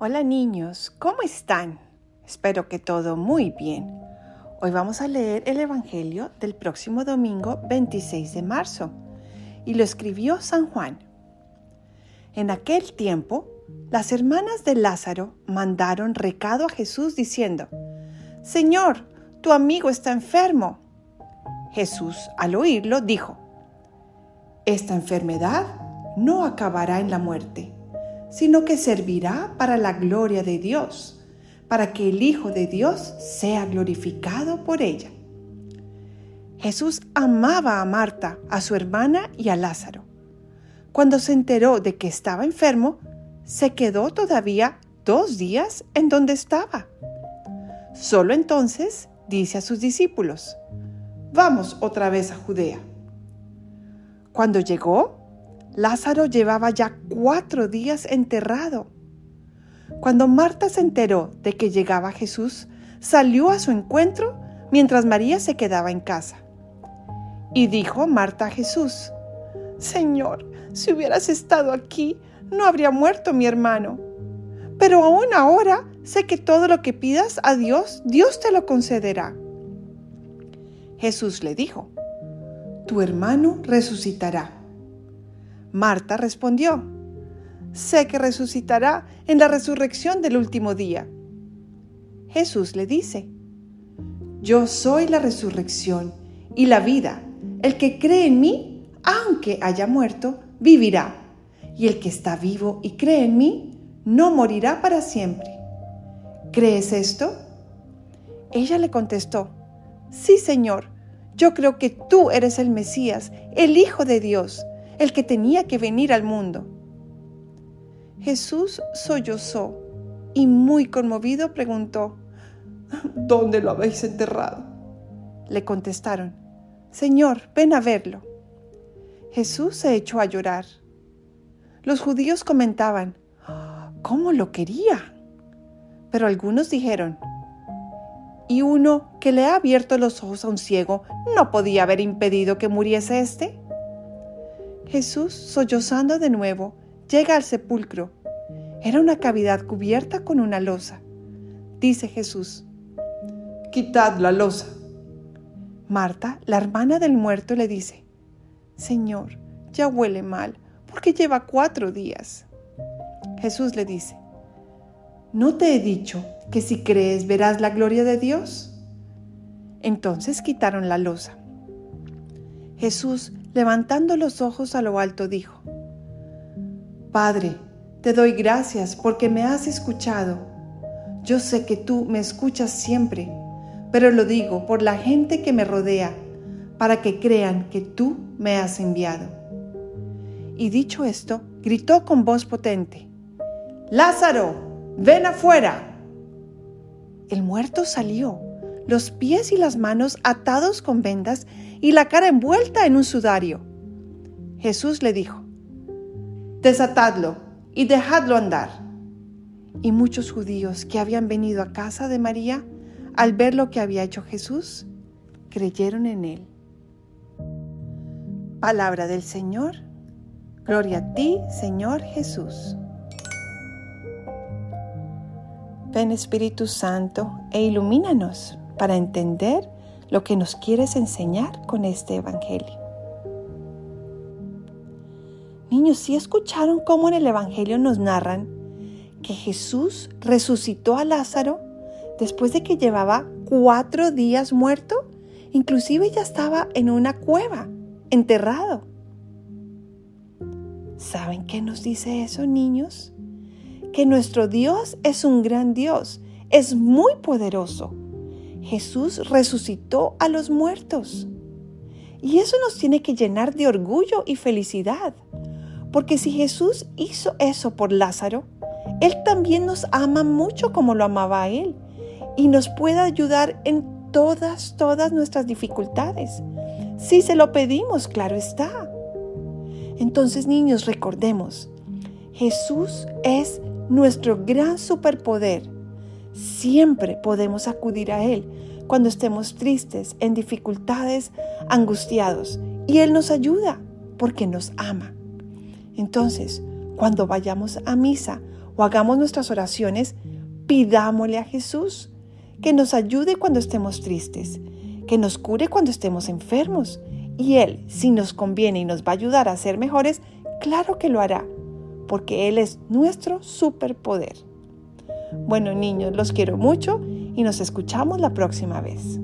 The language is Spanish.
Hola niños, ¿cómo están? Espero que todo muy bien. Hoy vamos a leer el Evangelio del próximo domingo 26 de marzo y lo escribió San Juan. En aquel tiempo, las hermanas de Lázaro mandaron recado a Jesús diciendo, Señor, tu amigo está enfermo. Jesús, al oírlo, dijo, Esta enfermedad no acabará en la muerte, sino que servirá para la gloria de Dios, para que el Hijo de Dios sea glorificado por ella. Jesús amaba a Marta, a su hermana y a Lázaro. Cuando se enteró de que estaba enfermo, se quedó todavía dos días en donde estaba. Solo entonces dice a sus discípulos, vamos otra vez a Judea. Cuando llegó, Lázaro llevaba ya cuatro días enterrado. Cuando Marta se enteró de que llegaba Jesús, salió a su encuentro mientras María se quedaba en casa. Y dijo Marta a Jesús, Señor, si hubieras estado aquí, no habría muerto mi hermano. Pero aún ahora sé que todo lo que pidas a Dios, Dios te lo concederá. Jesús le dijo, Tu hermano resucitará. Marta respondió, Sé que resucitará en la resurrección del último día. Jesús le dice, Yo soy la resurrección y la vida. El que cree en mí, aunque haya muerto, vivirá. Y el que está vivo y cree en mí, no morirá para siempre. ¿Crees esto? Ella le contestó, Sí, Señor, yo creo que tú eres el Mesías, el Hijo de Dios, el que tenía que venir al mundo. Jesús sollozó y muy conmovido preguntó, ¿Dónde lo habéis enterrado? Le contestaron, Señor, ven a verlo. Jesús se echó a llorar. Los judíos comentaban, ¿cómo lo quería? Pero algunos dijeron, ¿y uno que le ha abierto los ojos a un ciego no podía haber impedido que muriese éste? Jesús, sollozando de nuevo, llega al sepulcro. Era una cavidad cubierta con una losa. Dice Jesús, quitad la losa. Marta, la hermana del muerto, le dice, Señor, ya huele mal, porque lleva cuatro días. Jesús le dice, ¿no te he dicho que si crees verás la gloria de Dios? Entonces quitaron la losa. Jesús, levantando los ojos a lo alto, dijo, Padre, te doy gracias porque me has escuchado. Yo sé que tú me escuchas siempre, pero lo digo por la gente que me rodea, para que crean que tú me has enviado. Y dicho esto, gritó con voz potente, Lázaro, ven afuera. El muerto salió, los pies y las manos atados con vendas y la cara envuelta en un sudario. Jesús le dijo, Desatadlo y dejadlo andar. Y muchos judíos que habían venido a casa de María, al ver lo que había hecho Jesús, creyeron en él. Palabra del Señor. Gloria a ti, Señor Jesús. Ven Espíritu Santo e ilumínanos para entender lo que nos quieres enseñar con este Evangelio. Niños, ¿sí escucharon cómo en el Evangelio nos narran que Jesús resucitó a Lázaro después de que llevaba cuatro días muerto? Inclusive ya estaba en una cueva, enterrado. ¿Saben qué nos dice eso, niños? Que nuestro Dios es un gran Dios, es muy poderoso. Jesús resucitó a los muertos. Y eso nos tiene que llenar de orgullo y felicidad. Porque si Jesús hizo eso por Lázaro, Él también nos ama mucho como lo amaba a Él. Y nos puede ayudar en todas, todas nuestras dificultades. Si se lo pedimos, claro está. Entonces, niños, recordemos, Jesús es nuestro gran superpoder. Siempre podemos acudir a Él cuando estemos tristes, en dificultades, angustiados. Y Él nos ayuda porque nos ama. Entonces, cuando vayamos a misa o hagamos nuestras oraciones, pidámosle a Jesús que nos ayude cuando estemos tristes, que nos cure cuando estemos enfermos. Y Él, si nos conviene y nos va a ayudar a ser mejores, claro que lo hará, porque Él es nuestro superpoder. Bueno niños, los quiero mucho y nos escuchamos la próxima vez.